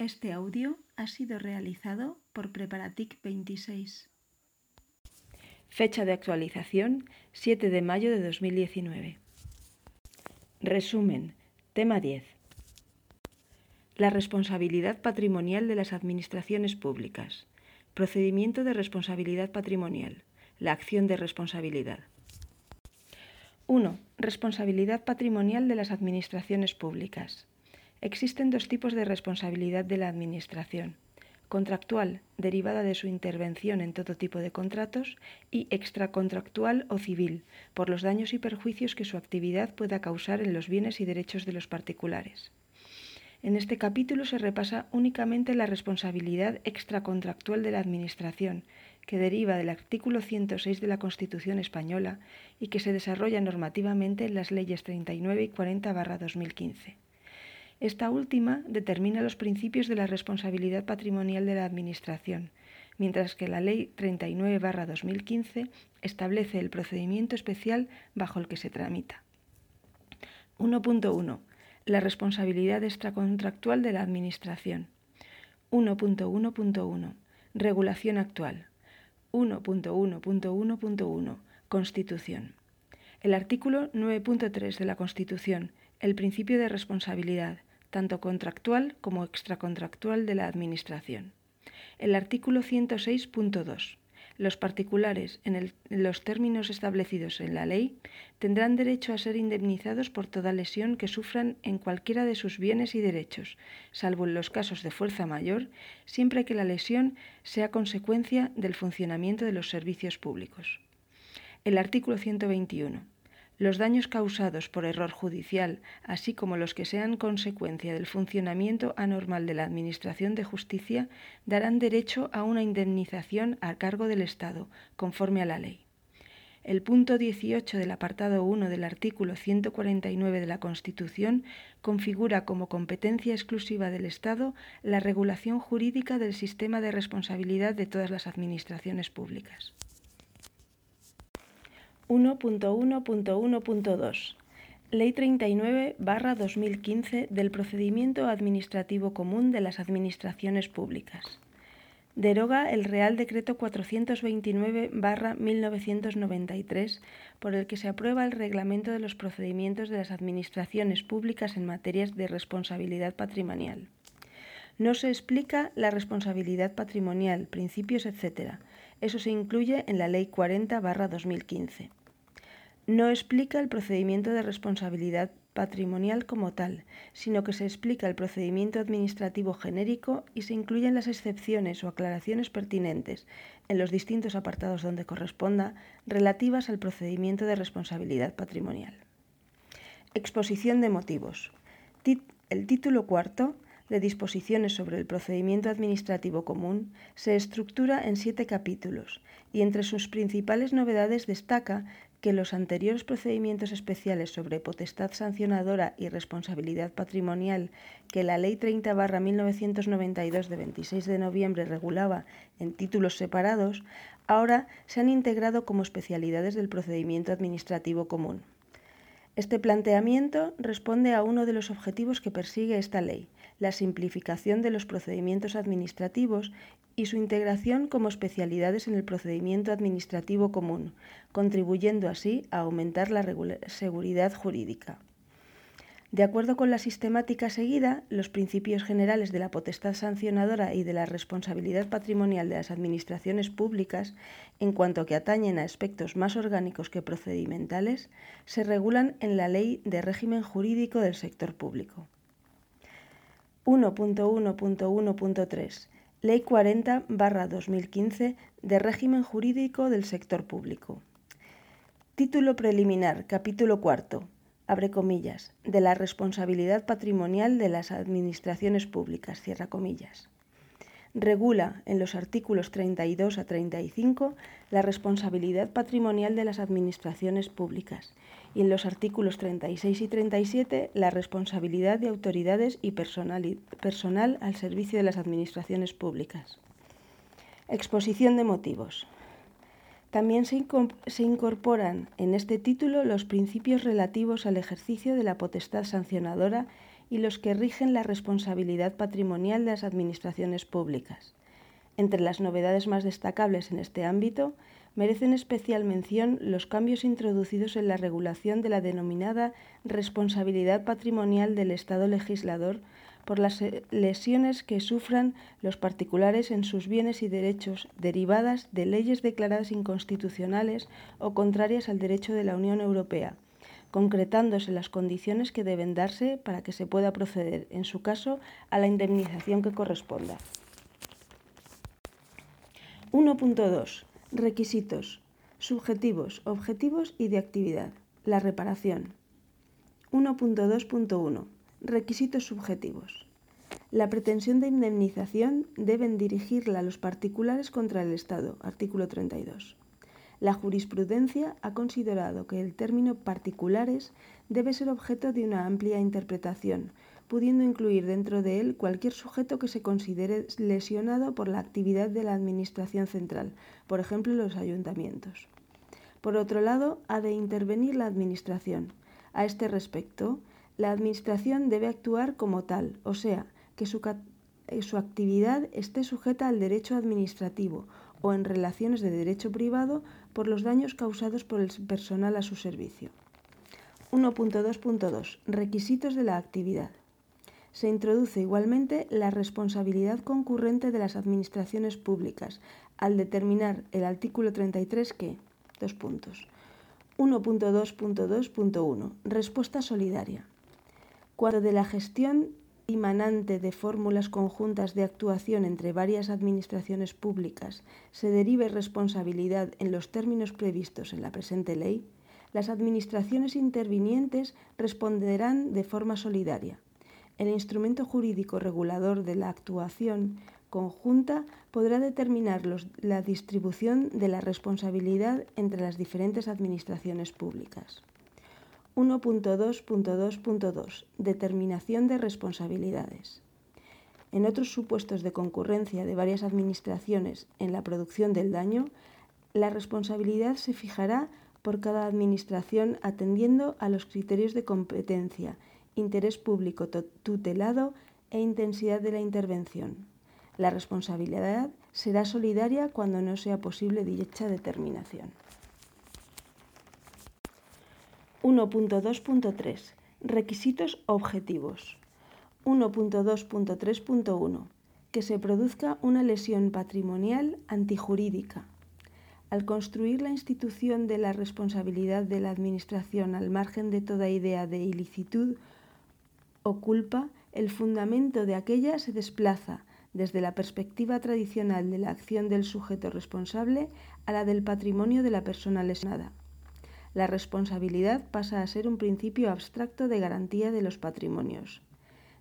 Este audio ha sido realizado por Preparatic 26. Fecha de actualización 7 de mayo de 2019. Resumen. Tema 10. La responsabilidad patrimonial de las administraciones públicas. Procedimiento de responsabilidad patrimonial. La acción de responsabilidad. 1. Responsabilidad patrimonial de las administraciones públicas. Existen dos tipos de responsabilidad de la Administración. Contractual, derivada de su intervención en todo tipo de contratos, y extracontractual o civil, por los daños y perjuicios que su actividad pueda causar en los bienes y derechos de los particulares. En este capítulo se repasa únicamente la responsabilidad extracontractual de la Administración, que deriva del artículo 106 de la Constitución española y que se desarrolla normativamente en las leyes 39 y 40 2015. Esta última determina los principios de la responsabilidad patrimonial de la Administración, mientras que la Ley 39-2015 establece el procedimiento especial bajo el que se tramita. 1.1. La responsabilidad extracontractual de la Administración. 1.1.1. Regulación actual. 1.1.1.1. Constitución. El artículo 9.3 de la Constitución, el principio de responsabilidad, tanto contractual como extracontractual de la Administración. El artículo 106.2. Los particulares, en, los términos establecidos en la ley, tendrán derecho a ser indemnizados por toda lesión que sufran en cualquiera de sus bienes y derechos, salvo en los casos de fuerza mayor, siempre que la lesión sea consecuencia del funcionamiento de los servicios públicos. El artículo 121. Los daños causados por error judicial, así como los que sean consecuencia del funcionamiento anormal de la Administración de Justicia, darán derecho a una indemnización a cargo del Estado, conforme a la ley. El punto 18 del apartado 1 del artículo 149 de la Constitución configura como competencia exclusiva del Estado la regulación jurídica del sistema de responsabilidad de todas las administraciones públicas. 1.1.1.2 Ley 39-2015 del Procedimiento Administrativo Común de las Administraciones Públicas. Deroga el Real Decreto 429-1993 por el que se aprueba el Reglamento de los Procedimientos de las Administraciones Públicas en materias de responsabilidad patrimonial. No se explica la responsabilidad patrimonial, principios, etc. Eso se incluye en la Ley 40-2015 no explica el procedimiento de responsabilidad patrimonial como tal, sino que se explica el procedimiento administrativo genérico y se incluyen las excepciones o aclaraciones pertinentes en los distintos apartados donde corresponda relativas al procedimiento de responsabilidad patrimonial. Exposición de motivos. El título cuarto de disposiciones sobre el procedimiento administrativo común se estructura en siete capítulos y entre sus principales novedades destaca que los anteriores procedimientos especiales sobre potestad sancionadora y responsabilidad patrimonial que la Ley 30-1992 de 26 de noviembre regulaba en títulos separados, ahora se han integrado como especialidades del procedimiento administrativo común. Este planteamiento responde a uno de los objetivos que persigue esta ley, la simplificación de los procedimientos administrativos y su integración como especialidades en el procedimiento administrativo común, contribuyendo así a aumentar la seguridad jurídica. De acuerdo con la sistemática seguida, los principios generales de la potestad sancionadora y de la responsabilidad patrimonial de las administraciones públicas, en cuanto que atañen a aspectos más orgánicos que procedimentales, se regulan en la Ley de Régimen Jurídico del Sector Público. 1.1.1.3 Ley 40-2015 de Régimen Jurídico del Sector Público. Título preliminar, capítulo cuarto, abre comillas, de la responsabilidad patrimonial de las administraciones públicas, cierra comillas regula en los artículos 32 a 35 la responsabilidad patrimonial de las administraciones públicas y en los artículos 36 y 37 la responsabilidad de autoridades y personal, personal al servicio de las administraciones públicas. Exposición de motivos. También se, se incorporan en este título los principios relativos al ejercicio de la potestad sancionadora y los que rigen la responsabilidad patrimonial de las administraciones públicas. Entre las novedades más destacables en este ámbito, merecen especial mención los cambios introducidos en la regulación de la denominada responsabilidad patrimonial del Estado legislador por las lesiones que sufran los particulares en sus bienes y derechos derivadas de leyes declaradas inconstitucionales o contrarias al derecho de la Unión Europea, concretándose las condiciones que deben darse para que se pueda proceder, en su caso, a la indemnización que corresponda. 1.2. Requisitos. Subjetivos, objetivos y de actividad. La reparación. 1.2.1. Requisitos subjetivos. La pretensión de indemnización deben dirigirla a los particulares contra el Estado. Artículo 32. La jurisprudencia ha considerado que el término particulares debe ser objeto de una amplia interpretación, pudiendo incluir dentro de él cualquier sujeto que se considere lesionado por la actividad de la Administración central, por ejemplo los ayuntamientos. Por otro lado, ha de intervenir la Administración. A este respecto, la Administración debe actuar como tal, o sea, que su, eh, su actividad esté sujeta al derecho administrativo o en relaciones de derecho privado por los daños causados por el personal a su servicio. 1.2.2 Requisitos de la actividad se introduce igualmente la responsabilidad concurrente de las administraciones públicas al determinar el artículo 33 que, dos puntos, 1.2.2.1, respuesta solidaria. Cuando de la gestión imanante de fórmulas conjuntas de actuación entre varias administraciones públicas se derive responsabilidad en los términos previstos en la presente ley, las administraciones intervinientes responderán de forma solidaria el instrumento jurídico regulador de la actuación conjunta podrá determinar la distribución de la responsabilidad entre las diferentes administraciones públicas. 1.2.2.2 Determinación de responsabilidades. En otros supuestos de concurrencia de varias administraciones en la producción del daño, la responsabilidad se fijará por cada administración atendiendo a los criterios de competencia interés público tutelado e intensidad de la intervención. La responsabilidad será solidaria cuando no sea posible dicha determinación. 1.2.3 Requisitos objetivos. 1.2.3.1 Que se produzca una lesión patrimonial antijurídica. Al construir la institución de la responsabilidad de la Administración al margen de toda idea de ilicitud o culpa, el fundamento de aquella se desplaza desde la perspectiva tradicional de la acción del sujeto responsable a la del patrimonio de la persona lesionada. La responsabilidad pasa a ser un principio abstracto de garantía de los patrimonios.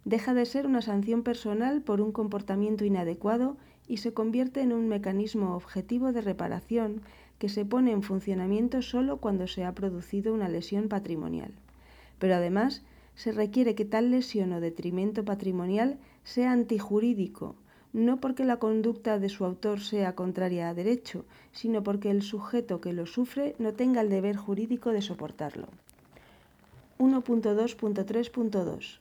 Deja de ser una sanción personal por un comportamiento inadecuado y se convierte en un mecanismo objetivo de reparación que se pone en funcionamiento solo cuando se ha producido una lesión patrimonial. Pero además se requiere que tal lesión o detrimento patrimonial sea antijurídico, no porque la conducta de su autor sea contraria a derecho, sino porque el sujeto que lo sufre no tenga el deber jurídico de soportarlo. 1.2.3.2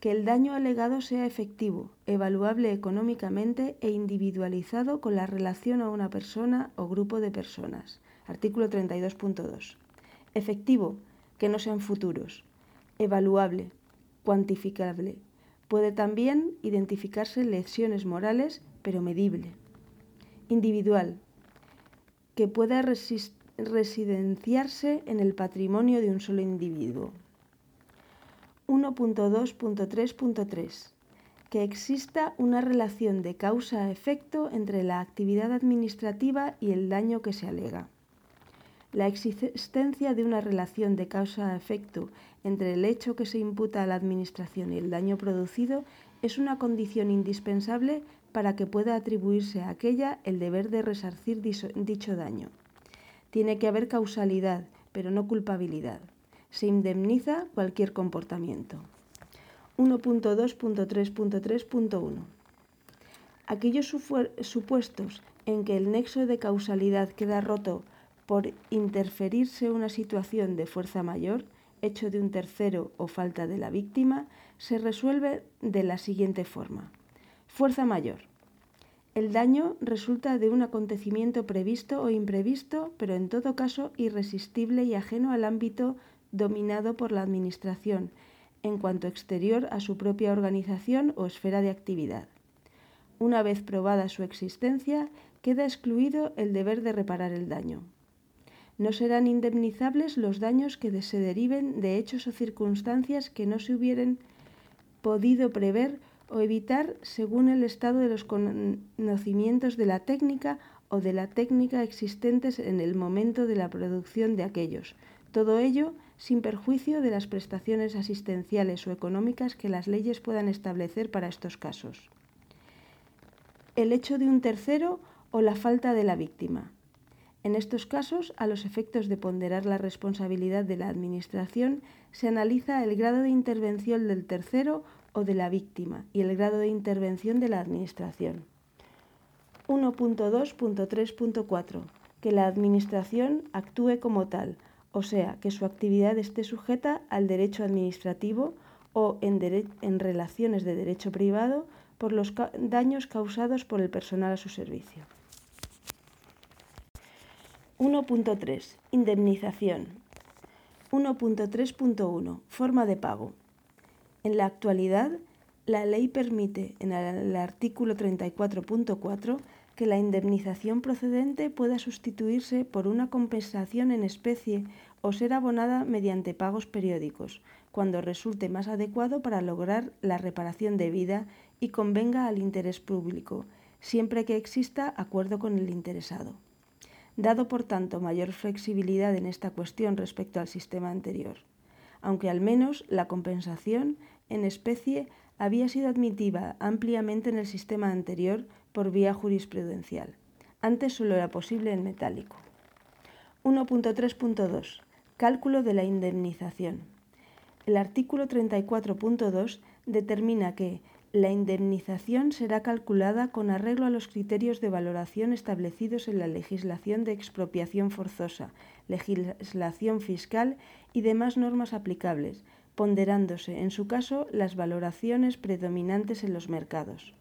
que el daño alegado sea efectivo, evaluable económicamente e individualizado con la relación a una persona o grupo de personas. Artículo 32.2. Efectivo, que no sean futuros evaluable, cuantificable. Puede también identificarse lesiones morales, pero medible. Individual, que pueda residenciarse en el patrimonio de un solo individuo. 1.2.3.3 que exista una relación de causa-efecto entre la actividad administrativa y el daño que se alega. La existencia de una relación de causa-efecto entre el hecho que se imputa a la Administración y el daño producido es una condición indispensable para que pueda atribuirse a aquella el deber de resarcir dicho daño. Tiene que haber causalidad, pero no culpabilidad. Se indemniza cualquier comportamiento. 1.2.3.3.1 Aquellos supuestos en que el nexo de causalidad queda roto por interferirse una situación de fuerza mayor, hecho de un tercero o falta de la víctima, se resuelve de la siguiente forma. Fuerza mayor. El daño resulta de un acontecimiento previsto o imprevisto, pero en todo caso irresistible y ajeno al ámbito dominado por la Administración, en cuanto exterior a su propia organización o esfera de actividad. Una vez probada su existencia, queda excluido el deber de reparar el daño. No serán indemnizables los daños que se deriven de hechos o circunstancias que no se hubieran podido prever o evitar según el estado de los conocimientos de la técnica o de la técnica existentes en el momento de la producción de aquellos. Todo ello sin perjuicio de las prestaciones asistenciales o económicas que las leyes puedan establecer para estos casos. El hecho de un tercero o la falta de la víctima. En estos casos, a los efectos de ponderar la responsabilidad de la Administración, se analiza el grado de intervención del tercero o de la víctima y el grado de intervención de la Administración. 1.2.3.4. Que la Administración actúe como tal, o sea, que su actividad esté sujeta al derecho administrativo o en, relaciones de derecho privado por los daños causados por el personal a su servicio. 1.3. Indemnización. 1.3.1. Forma de pago. En la actualidad, la ley permite en el artículo 34.4 que la indemnización procedente pueda sustituirse por una compensación en especie o ser abonada mediante pagos periódicos, cuando resulte más adecuado para lograr la reparación debida y convenga al interés público, siempre que exista acuerdo con el interesado dado por tanto mayor flexibilidad en esta cuestión respecto al sistema anterior, aunque al menos la compensación en especie había sido admitida ampliamente en el sistema anterior por vía jurisprudencial. Antes solo era posible en metálico. 1.3.2. Cálculo de la indemnización. El artículo 34.2 determina que la indemnización será calculada con arreglo a los criterios de valoración establecidos en la legislación de expropiación forzosa, legislación fiscal y demás normas aplicables, ponderándose, en su caso, las valoraciones predominantes en los mercados.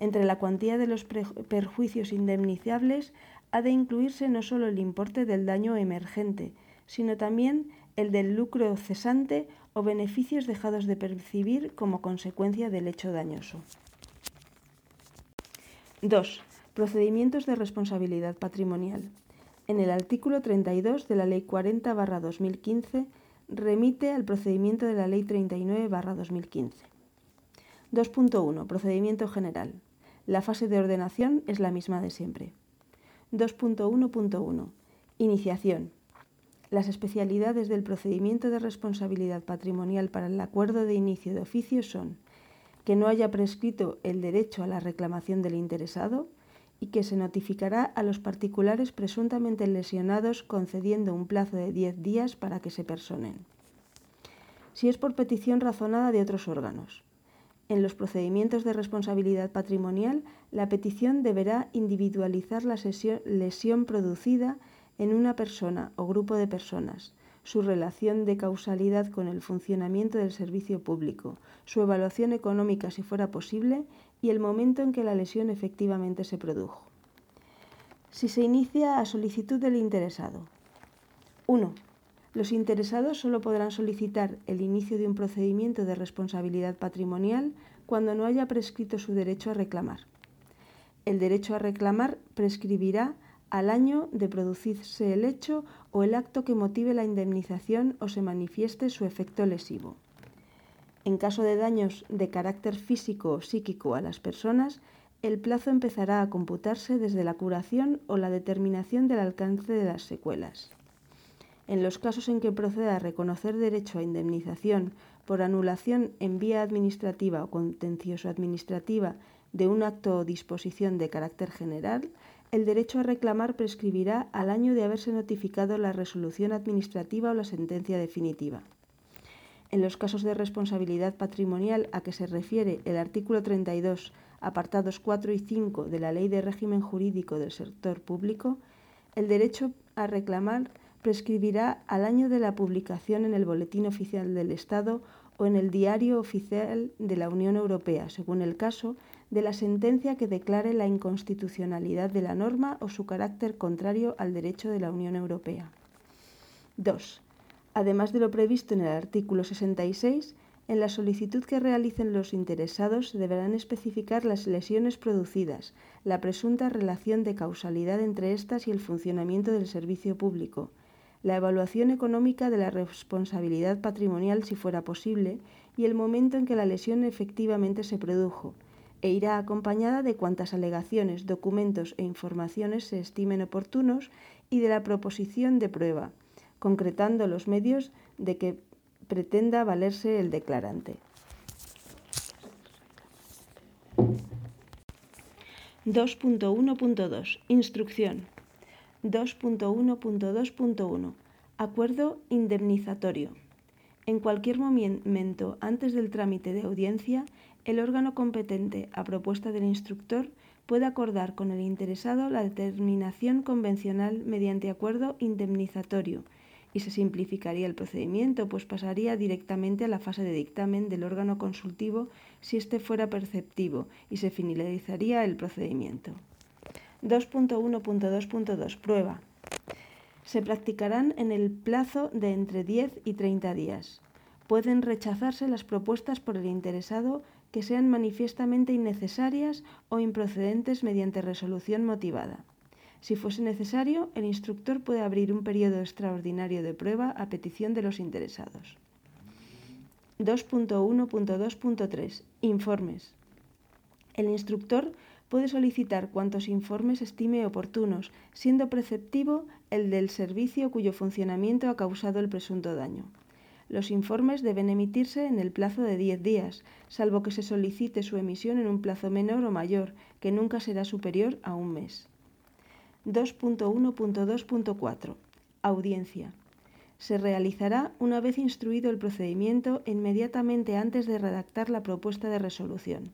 Entre la cuantía de los perjuicios indemnizables ha de incluirse no solo el importe del daño emergente, sino también el del lucro cesante o beneficios dejados de percibir como consecuencia del hecho dañoso. 2. Procedimientos de responsabilidad patrimonial. En el artículo 32 de la Ley 40-2015 remite al procedimiento de la Ley 39-2015. 2.1. Procedimiento general. La fase de ordenación es la misma de siempre. 2.1.1. Iniciación. Las especialidades del procedimiento de responsabilidad patrimonial para el acuerdo de inicio de oficio son que no haya prescrito el derecho a la reclamación del interesado y que se notificará a los particulares presuntamente lesionados concediendo un plazo de 10 días para que se personen. Si es por petición razonada de otros órganos. En los procedimientos de responsabilidad patrimonial, la petición deberá individualizar la lesión producida en una persona o grupo de personas, su relación de causalidad con el funcionamiento del servicio público, su evaluación económica si fuera posible y el momento en que la lesión efectivamente se produjo. Si se inicia a solicitud del interesado. 1. Los interesados solo podrán solicitar el inicio de un procedimiento de responsabilidad patrimonial cuando no haya prescrito su derecho a reclamar. El derecho a reclamar prescribirá al año de producirse el hecho o el acto que motive la indemnización o se manifieste su efecto lesivo. En caso de daños de carácter físico o psíquico a las personas, el plazo empezará a computarse desde la curación o la determinación del alcance de las secuelas. En los casos en que proceda a reconocer derecho a indemnización por anulación en vía administrativa o contencioso administrativa de un acto o disposición de carácter general, el derecho a reclamar prescribirá al año de haberse notificado la resolución administrativa o la sentencia definitiva. En los casos de responsabilidad patrimonial a que se refiere el artículo 32, apartados 4 y 5 de la Ley de Régimen Jurídico del Sector Público, el derecho a reclamar prescribirá al año de la publicación en el Boletín Oficial del Estado o en el Diario Oficial de la Unión Europea, según el caso, de la sentencia que declare la inconstitucionalidad de la norma o su carácter contrario al derecho de la Unión Europea. 2. Además de lo previsto en el artículo 66, en la solicitud que realicen los interesados deberán especificar las lesiones producidas, la presunta relación de causalidad entre éstas y el funcionamiento del servicio público, la evaluación económica de la responsabilidad patrimonial si fuera posible y el momento en que la lesión efectivamente se produjo, e irá acompañada de cuantas alegaciones, documentos e informaciones se estimen oportunos y de la proposición de prueba, concretando los medios de que pretenda valerse el declarante. 2.1.2 Instrucción 2.1.2.1 Acuerdo indemnizatorio. En cualquier momento antes del trámite de audiencia, el órgano competente, a propuesta del instructor, puede acordar con el interesado la determinación convencional mediante acuerdo indemnizatorio y se simplificaría el procedimiento, pues pasaría directamente a la fase de dictamen del órgano consultivo si éste fuera perceptivo y se finalizaría el procedimiento. 2.1.2.2 Prueba. Se practicarán en el plazo de entre 10 y 30 días. Pueden rechazarse las propuestas por el interesado que sean manifiestamente innecesarias o improcedentes mediante resolución motivada. Si fuese necesario, el instructor puede abrir un periodo extraordinario de prueba a petición de los interesados. 2.1.2.3 Informes. El instructor puede solicitar cuantos informes estime oportunos, siendo preceptivo el del servicio cuyo funcionamiento ha causado el presunto daño. Los informes deben emitirse en el plazo de 10 días, salvo que se solicite su emisión en un plazo menor o mayor, que nunca será superior a un mes. 2.1.2.4 Audiencia. Se realizará una vez instruido el procedimiento inmediatamente antes de redactar la propuesta de resolución.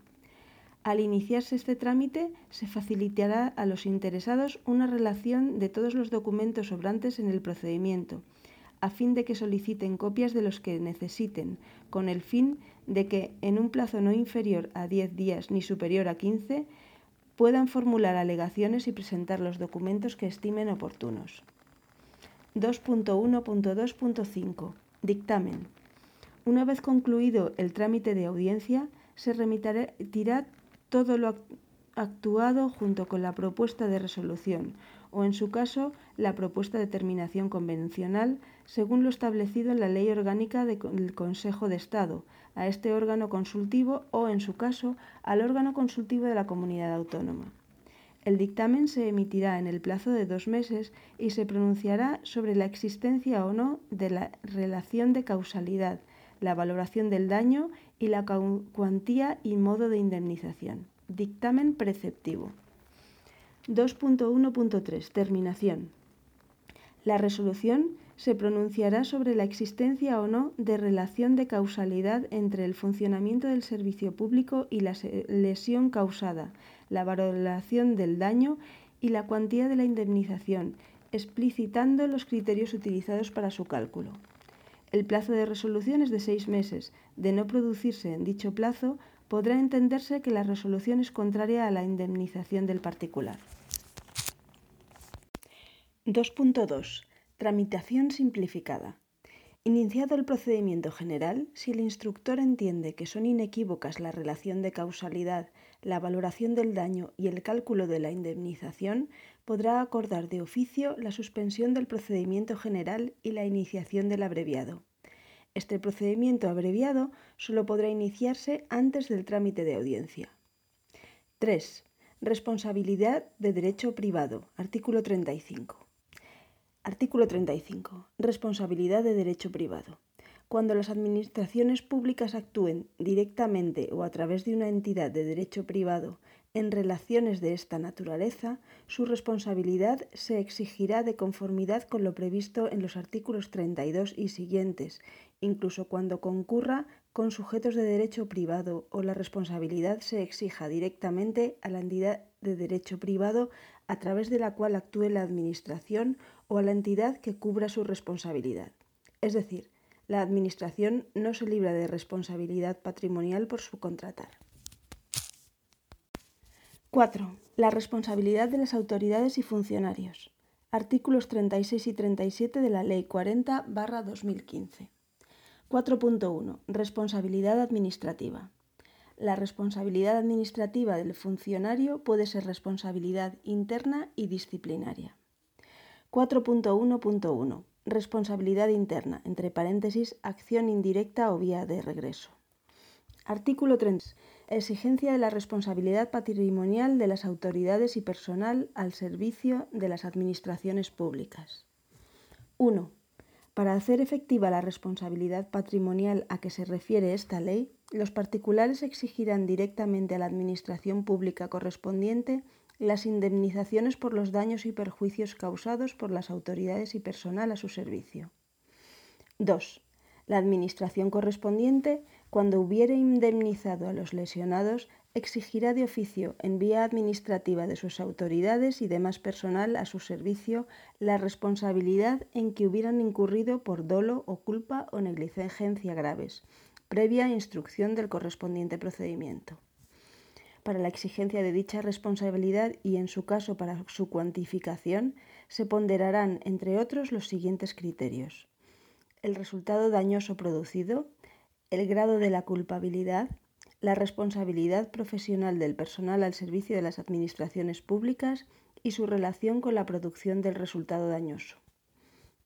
Al iniciarse este trámite, se facilitará a los interesados una relación de todos los documentos sobrantes en el procedimiento, a fin de que soliciten copias de los que necesiten, con el fin de que, en un plazo no inferior a 10 días ni superior a 15, puedan formular alegaciones y presentar los documentos que estimen oportunos. 2.1.2.5 Dictamen. Una vez concluido el trámite de audiencia, se remitirá todo lo actuado junto con la propuesta de resolución o, en su caso, la propuesta de terminación convencional, según lo establecido en la Ley Orgánica del Consejo de Estado, a este órgano consultivo o, en su caso, al órgano consultivo de la comunidad autónoma. El dictamen se emitirá en el plazo de dos meses y se pronunciará sobre la existencia o no de la relación de causalidad, la valoración del daño y la cuantía y modo de indemnización. Dictamen preceptivo. 2.1.3 Terminación. La resolución se pronunciará sobre la existencia o no de relación de causalidad entre el funcionamiento del servicio público y la lesión causada, la valoración del daño y la cuantía de la indemnización, explicitando los criterios utilizados para su cálculo. El plazo de resolución es de seis meses. De no producirse en dicho plazo, podrá entenderse que la resolución es contraria a la indemnización del particular. 2.2. Tramitación simplificada. Iniciado el procedimiento general, si el instructor entiende que son inequívocas la relación de causalidad, la valoración del daño y el cálculo de la indemnización, podrá acordar de oficio la suspensión del procedimiento general y la iniciación del abreviado. Este procedimiento abreviado solo podrá iniciarse antes del trámite de audiencia. 3. Responsabilidad de derecho privado. Artículo 35. Artículo 35. Responsabilidad de derecho privado. Cuando las administraciones públicas actúen directamente o a través de una entidad de derecho privado en relaciones de esta naturaleza, su responsabilidad se exigirá de conformidad con lo previsto en los artículos 32 y siguientes, incluso cuando concurra con sujetos de derecho privado o la responsabilidad se exija directamente a la entidad de derecho privado a través de la cual actúe la Administración o a la entidad que cubra su responsabilidad. Es decir, la Administración no se libra de responsabilidad patrimonial por subcontratar. 4. La responsabilidad de las autoridades y funcionarios. Artículos 36 y 37 de la Ley 40-2015. 4.1. Responsabilidad administrativa. La responsabilidad administrativa del funcionario puede ser responsabilidad interna y disciplinaria. 4.1.1. Responsabilidad interna, entre paréntesis, acción indirecta o vía de regreso. Artículo 3. Exigencia de la responsabilidad patrimonial de las autoridades y personal al servicio de las administraciones públicas. 1. Para hacer efectiva la responsabilidad patrimonial a que se refiere esta ley, los particulares exigirán directamente a la Administración pública correspondiente las indemnizaciones por los daños y perjuicios causados por las autoridades y personal a su servicio. 2. La Administración correspondiente cuando hubiere indemnizado a los lesionados, exigirá de oficio, en vía administrativa de sus autoridades y demás personal a su servicio, la responsabilidad en que hubieran incurrido por dolo o culpa o negligencia graves, previa instrucción del correspondiente procedimiento. Para la exigencia de dicha responsabilidad y, en su caso, para su cuantificación, se ponderarán, entre otros, los siguientes criterios. El resultado dañoso producido, el grado de la culpabilidad, la responsabilidad profesional del personal al servicio de las administraciones públicas y su relación con la producción del resultado dañoso.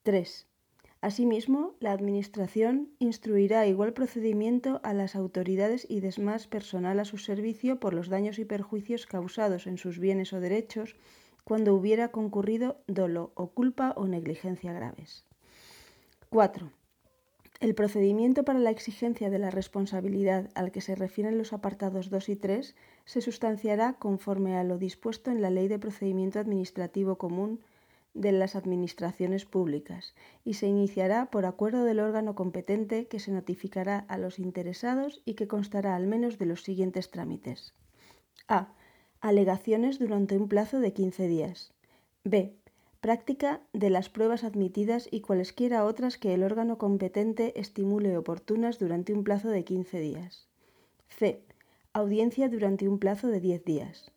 3. Asimismo, la Administración instruirá igual procedimiento a las autoridades y demás personal a su servicio por los daños y perjuicios causados en sus bienes o derechos cuando hubiera concurrido dolo o culpa o negligencia graves. 4. El procedimiento para la exigencia de la responsabilidad al que se refieren los apartados 2 y 3 se sustanciará conforme a lo dispuesto en la Ley de Procedimiento Administrativo Común de las Administraciones Públicas y se iniciará por acuerdo del órgano competente que se notificará a los interesados y que constará al menos de los siguientes trámites. A. Alegaciones durante un plazo de 15 días. B práctica de las pruebas admitidas y cualesquiera otras que el órgano competente estimule oportunas durante un plazo de 15 días. C. Audiencia durante un plazo de 10 días.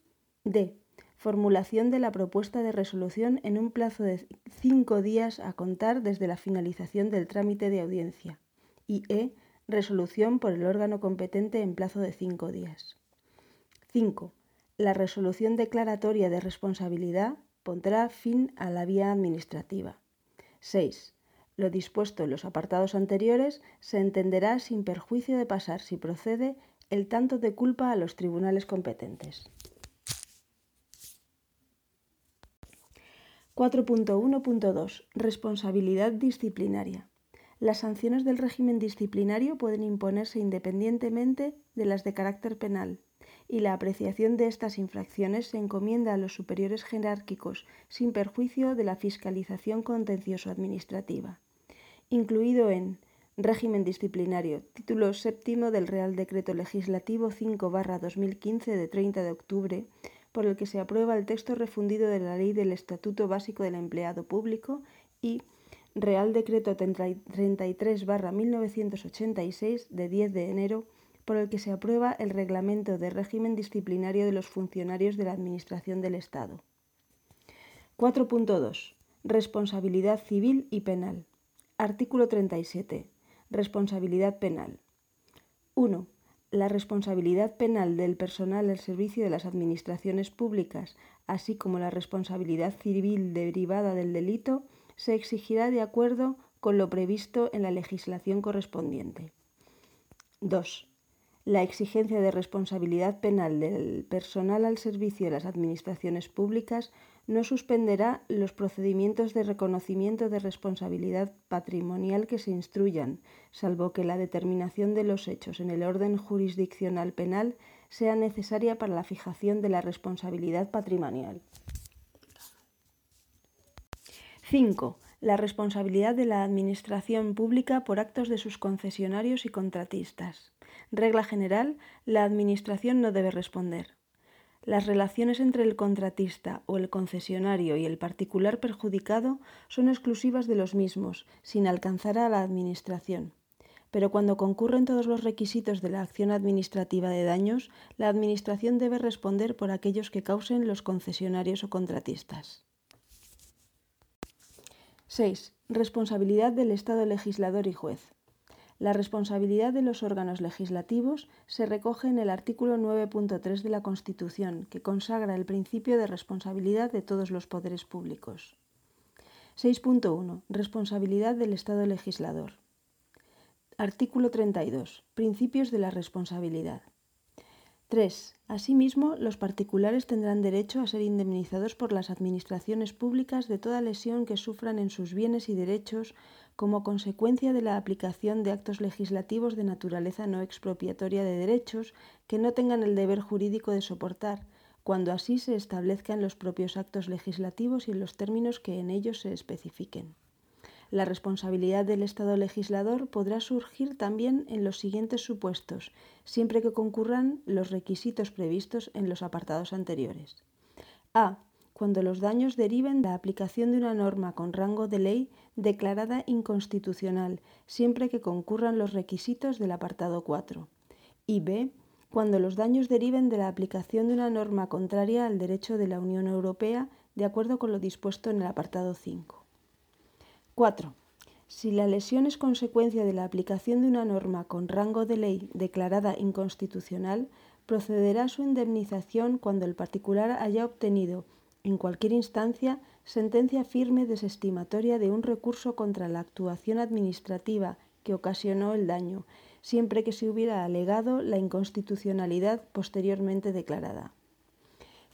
D. Formulación de la propuesta de resolución en un plazo de 5 días a contar desde la finalización del trámite de audiencia. Y E. Resolución por el órgano competente en plazo de 5 días. 5. La resolución declaratoria de responsabilidad pondrá fin a la vía administrativa. 6. Lo dispuesto en los apartados anteriores se entenderá sin perjuicio de pasar, si procede, el tanto de culpa a los tribunales competentes. 4.1.2 Responsabilidad disciplinaria. Las sanciones del régimen disciplinario pueden imponerse independientemente de las de carácter penal, y la apreciación de estas infracciones se encomienda a los superiores jerárquicos sin perjuicio de la fiscalización contencioso-administrativa. Incluido en Régimen disciplinario, título séptimo del Real Decreto Legislativo 5-2015 de 30 de octubre, por el que se aprueba el texto refundido de la Ley del Estatuto Básico del Empleado Público y Real Decreto 33-1986 de 10 de enero por el que se aprueba el Reglamento de Régimen Disciplinario de los Funcionarios de la Administración del Estado. 4.2. Responsabilidad civil y penal. Artículo 37. Responsabilidad penal. 1. La responsabilidad penal del personal al servicio de las administraciones públicas, así como la responsabilidad civil derivada del delito, se exigirá de acuerdo con lo previsto en la legislación correspondiente. 2 la exigencia de responsabilidad penal del personal al servicio de las administraciones públicas no suspenderá los procedimientos de reconocimiento de responsabilidad patrimonial que se instruyan, salvo que la determinación de los hechos en el orden jurisdiccional penal sea necesaria para la fijación de la responsabilidad patrimonial. 5. La responsabilidad de la Administración pública por actos de sus concesionarios y contratistas. Regla general, la Administración no debe responder. Las relaciones entre el contratista o el concesionario y el particular perjudicado son exclusivas de los mismos, sin alcanzar a la Administración. Pero cuando concurren todos los requisitos de la acción administrativa de daños, la Administración debe responder por aquellos que causen los concesionarios o contratistas. 6. Responsabilidad del Estado legislador y juez. La responsabilidad de los órganos legislativos se recoge en el artículo 9.3 de la Constitución, que consagra el principio de responsabilidad de todos los poderes públicos. 6.1. Responsabilidad del Estado legislador. Artículo 32. Principios de la responsabilidad. 3. Asimismo, los particulares tendrán derecho a ser indemnizados por las administraciones públicas de toda lesión que sufran en sus bienes y derechos como consecuencia de la aplicación de actos legislativos de naturaleza no expropiatoria de derechos que no tengan el deber jurídico de soportar, cuando así se establezca en los propios actos legislativos y en los términos que en ellos se especifiquen. La responsabilidad del Estado legislador podrá surgir también en los siguientes supuestos, siempre que concurran los requisitos previstos en los apartados anteriores. A. Cuando los daños deriven de la aplicación de una norma con rango de ley declarada inconstitucional, siempre que concurran los requisitos del apartado 4. Y B. Cuando los daños deriven de la aplicación de una norma contraria al derecho de la Unión Europea, de acuerdo con lo dispuesto en el apartado 5. 4. Si la lesión es consecuencia de la aplicación de una norma con rango de ley declarada inconstitucional, procederá su indemnización cuando el particular haya obtenido, en cualquier instancia, sentencia firme desestimatoria de un recurso contra la actuación administrativa que ocasionó el daño, siempre que se hubiera alegado la inconstitucionalidad posteriormente declarada.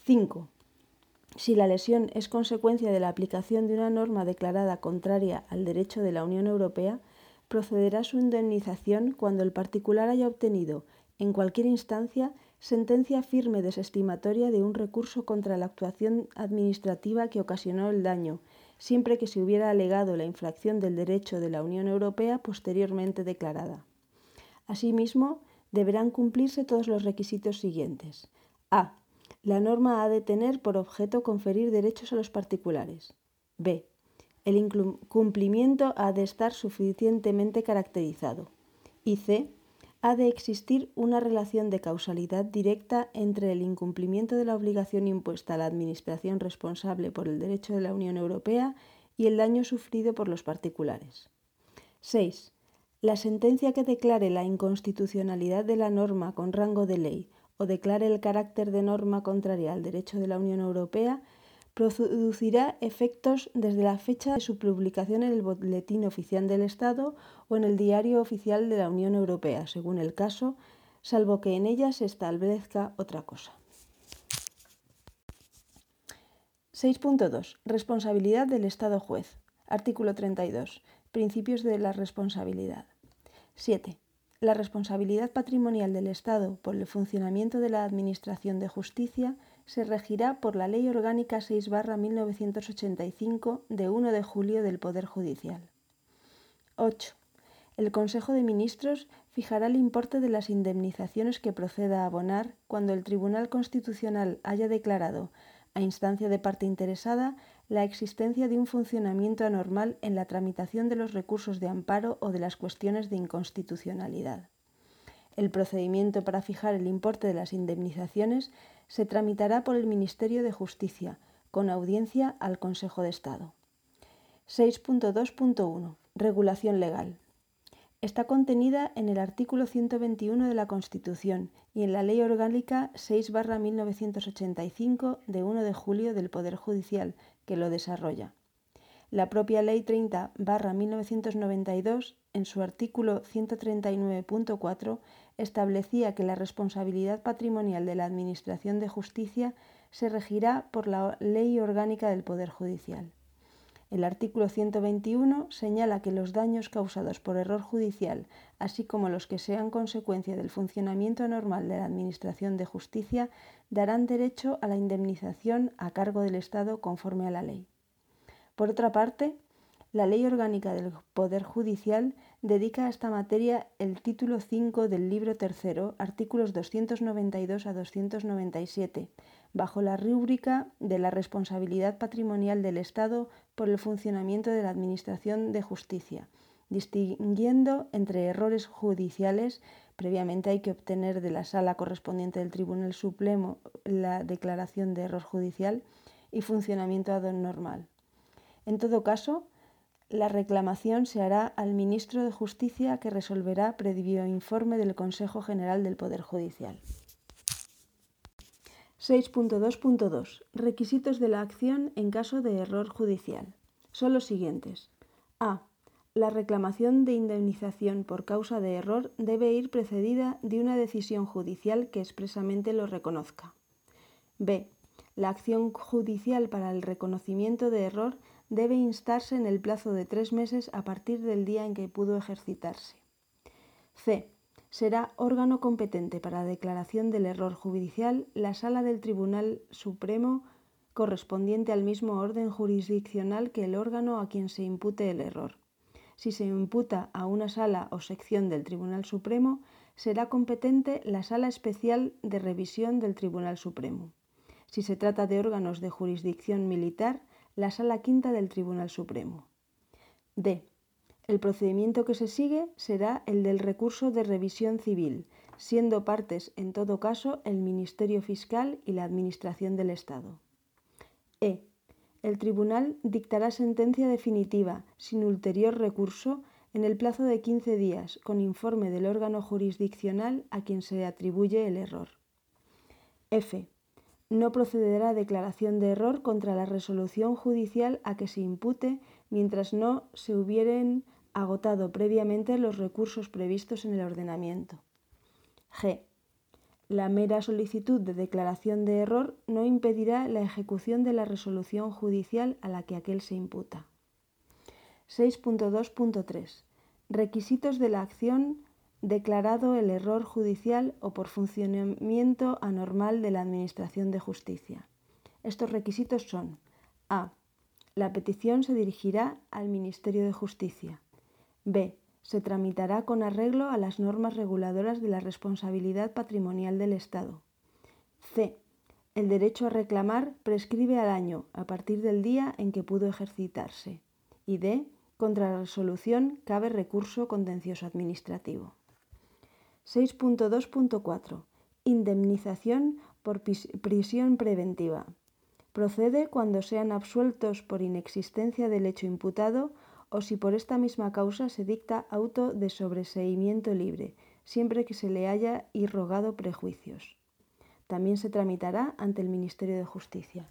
5. Si la lesión es consecuencia de la aplicación de una norma declarada contraria al derecho de la Unión Europea, procederá su indemnización cuando el particular haya obtenido, en cualquier instancia, sentencia firme desestimatoria de un recurso contra la actuación administrativa que ocasionó el daño, siempre que se hubiera alegado la infracción del derecho de la Unión Europea posteriormente declarada. Asimismo, deberán cumplirse todos los requisitos siguientes. A. La norma ha de tener por objeto conferir derechos a los particulares. B. El incumplimiento ha de estar suficientemente caracterizado. Y C. Ha de existir una relación de causalidad directa entre el incumplimiento de la obligación impuesta a la Administración responsable por el derecho de la Unión Europea y el daño sufrido por los particulares. 6. La sentencia que declare la inconstitucionalidad de la norma con rango de ley o declare el carácter de norma contraria al derecho de la Unión Europea, producirá efectos desde la fecha de su publicación en el Boletín Oficial del Estado o en el Diario Oficial de la Unión Europea, según el caso, salvo que en ella se establezca otra cosa. 6.2. Responsabilidad del Estado juez. Artículo 32. Principios de la responsabilidad. 7. La responsabilidad patrimonial del Estado por el funcionamiento de la Administración de Justicia se regirá por la Ley Orgánica 6-1985 de 1 de julio del Poder Judicial. 8. El Consejo de Ministros fijará el importe de las indemnizaciones que proceda a abonar cuando el Tribunal Constitucional haya declarado, a instancia de parte interesada, la existencia de un funcionamiento anormal en la tramitación de los recursos de amparo o de las cuestiones de inconstitucionalidad. El procedimiento para fijar el importe de las indemnizaciones se tramitará por el Ministerio de Justicia, con audiencia al Consejo de Estado. 6.2.1. Regulación legal. Está contenida en el artículo 121 de la Constitución y en la Ley Orgánica 6-1985 de 1 de julio del Poder Judicial, que lo desarrolla. La propia Ley 30-1992, en su artículo 139.4, establecía que la responsabilidad patrimonial de la Administración de Justicia se regirá por la Ley Orgánica del Poder Judicial. El artículo 121 señala que los daños causados por error judicial, así como los que sean consecuencia del funcionamiento normal de la Administración de Justicia, darán derecho a la indemnización a cargo del Estado conforme a la ley. Por otra parte, la Ley Orgánica del Poder Judicial dedica a esta materia el título 5 del libro tercero, artículos 292 a 297, bajo la rúbrica de la responsabilidad patrimonial del Estado por el funcionamiento de la Administración de Justicia, distinguiendo entre errores judiciales, previamente hay que obtener de la sala correspondiente del Tribunal Supremo la declaración de error judicial, y funcionamiento normal. En todo caso, la reclamación se hará al ministro de Justicia que resolverá previo informe del Consejo General del Poder Judicial. 6.2.2. Requisitos de la acción en caso de error judicial. Son los siguientes. A. La reclamación de indemnización por causa de error debe ir precedida de una decisión judicial que expresamente lo reconozca. B. La acción judicial para el reconocimiento de error debe instarse en el plazo de tres meses a partir del día en que pudo ejercitarse. C. Será órgano competente para declaración del error judicial la sala del Tribunal Supremo correspondiente al mismo orden jurisdiccional que el órgano a quien se impute el error. Si se imputa a una sala o sección del Tribunal Supremo, será competente la Sala Especial de Revisión del Tribunal Supremo. Si se trata de órganos de jurisdicción militar, la Sala Quinta del Tribunal Supremo. D. El procedimiento que se sigue será el del recurso de revisión civil, siendo partes en todo caso el Ministerio Fiscal y la Administración del Estado. E. El tribunal dictará sentencia definitiva, sin ulterior recurso, en el plazo de 15 días, con informe del órgano jurisdiccional a quien se atribuye el error. F no procederá declaración de error contra la resolución judicial a que se impute mientras no se hubieren agotado previamente los recursos previstos en el ordenamiento. G. La mera solicitud de declaración de error no impedirá la ejecución de la resolución judicial a la que aquel se imputa. 6.2.3. Requisitos de la acción declarado el error judicial o por funcionamiento anormal de la Administración de Justicia. Estos requisitos son A. La petición se dirigirá al Ministerio de Justicia. B. Se tramitará con arreglo a las normas reguladoras de la responsabilidad patrimonial del Estado. C. El derecho a reclamar prescribe al año a partir del día en que pudo ejercitarse. Y D. Contra la resolución cabe recurso contencioso administrativo. 6.2.4. Indemnización por prisión preventiva. Procede cuando sean absueltos por inexistencia del hecho imputado o si por esta misma causa se dicta auto de sobreseimiento libre, siempre que se le haya irrogado prejuicios. También se tramitará ante el Ministerio de Justicia.